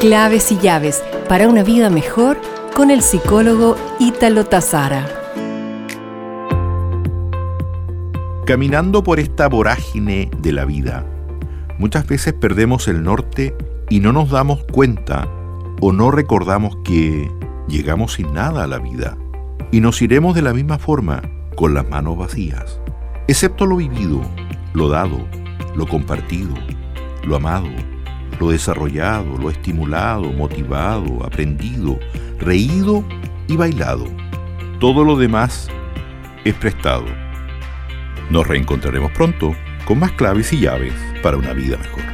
Claves y llaves para una vida mejor con el psicólogo Ítalo Tazara. Caminando por esta vorágine de la vida, muchas veces perdemos el norte y no nos damos cuenta o no recordamos que llegamos sin nada a la vida y nos iremos de la misma forma con las manos vacías, excepto lo vivido, lo dado, lo compartido, lo amado, lo desarrollado, lo estimulado, motivado, aprendido, reído y bailado. Todo lo demás es prestado. Nos reencontraremos pronto con más claves y llaves para una vida mejor.